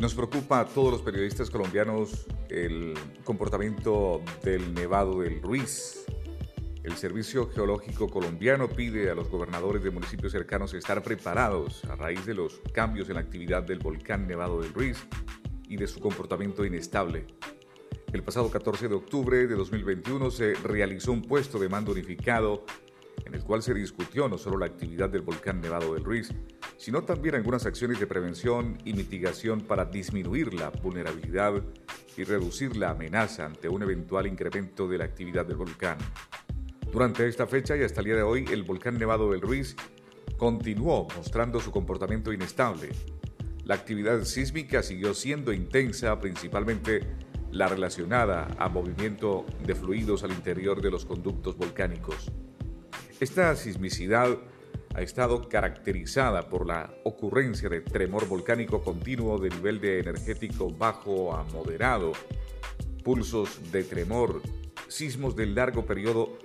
Nos preocupa a todos los periodistas colombianos el comportamiento del Nevado del Ruiz. El Servicio Geológico Colombiano pide a los gobernadores de municipios cercanos estar preparados a raíz de los cambios en la actividad del volcán Nevado del Ruiz y de su comportamiento inestable. El pasado 14 de octubre de 2021 se realizó un puesto de mando unificado en el cual se discutió no solo la actividad del volcán Nevado del Ruiz, sino también algunas acciones de prevención y mitigación para disminuir la vulnerabilidad y reducir la amenaza ante un eventual incremento de la actividad del volcán. Durante esta fecha y hasta el día de hoy, el volcán Nevado del Ruiz continuó mostrando su comportamiento inestable. La actividad sísmica siguió siendo intensa, principalmente la relacionada a movimiento de fluidos al interior de los conductos volcánicos. Esta sismicidad ha estado caracterizada por la ocurrencia de tremor volcánico continuo de nivel de energético bajo a moderado, pulsos de tremor, sismos de largo periodo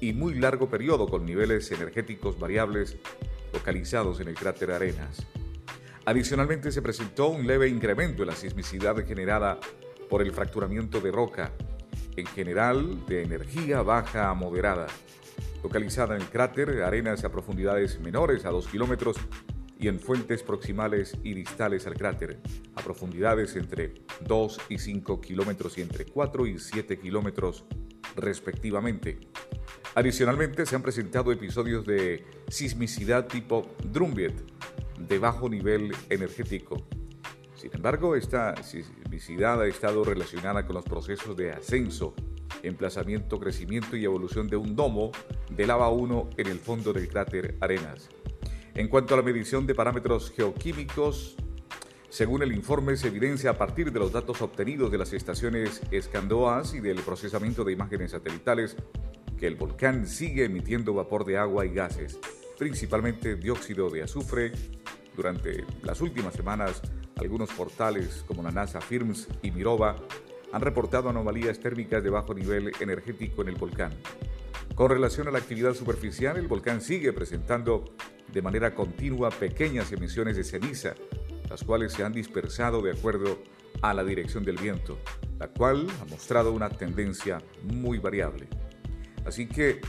y muy largo periodo con niveles energéticos variables localizados en el cráter Arenas. Adicionalmente se presentó un leve incremento en la sismicidad generada por el fracturamiento de roca, en general de energía baja a moderada localizada en el cráter, arenas a profundidades menores a 2 kilómetros y en fuentes proximales y distales al cráter, a profundidades entre 2 y 5 kilómetros y entre 4 y 7 kilómetros respectivamente. Adicionalmente se han presentado episodios de sismicidad tipo Drumbiet, de bajo nivel energético. Sin embargo, esta sismicidad ha estado relacionada con los procesos de ascenso emplazamiento, crecimiento y evolución de un domo de lava 1 en el fondo del cráter Arenas. En cuanto a la medición de parámetros geoquímicos, según el informe, se evidencia a partir de los datos obtenidos de las estaciones Escandoas y del procesamiento de imágenes satelitales que el volcán sigue emitiendo vapor de agua y gases, principalmente dióxido de azufre. Durante las últimas semanas, algunos portales como la NASA Firms y Mirova han reportado anomalías térmicas de bajo nivel energético en el volcán. Con relación a la actividad superficial, el volcán sigue presentando de manera continua pequeñas emisiones de ceniza, las cuales se han dispersado de acuerdo a la dirección del viento, la cual ha mostrado una tendencia muy variable. Así que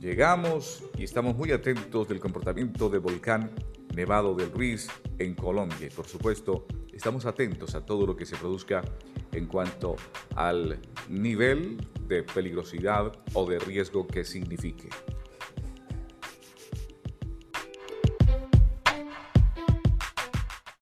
llegamos y estamos muy atentos del comportamiento del volcán Nevado del Ruiz en Colombia. Por supuesto, estamos atentos a todo lo que se produzca en cuanto al nivel de peligrosidad o de riesgo que signifique.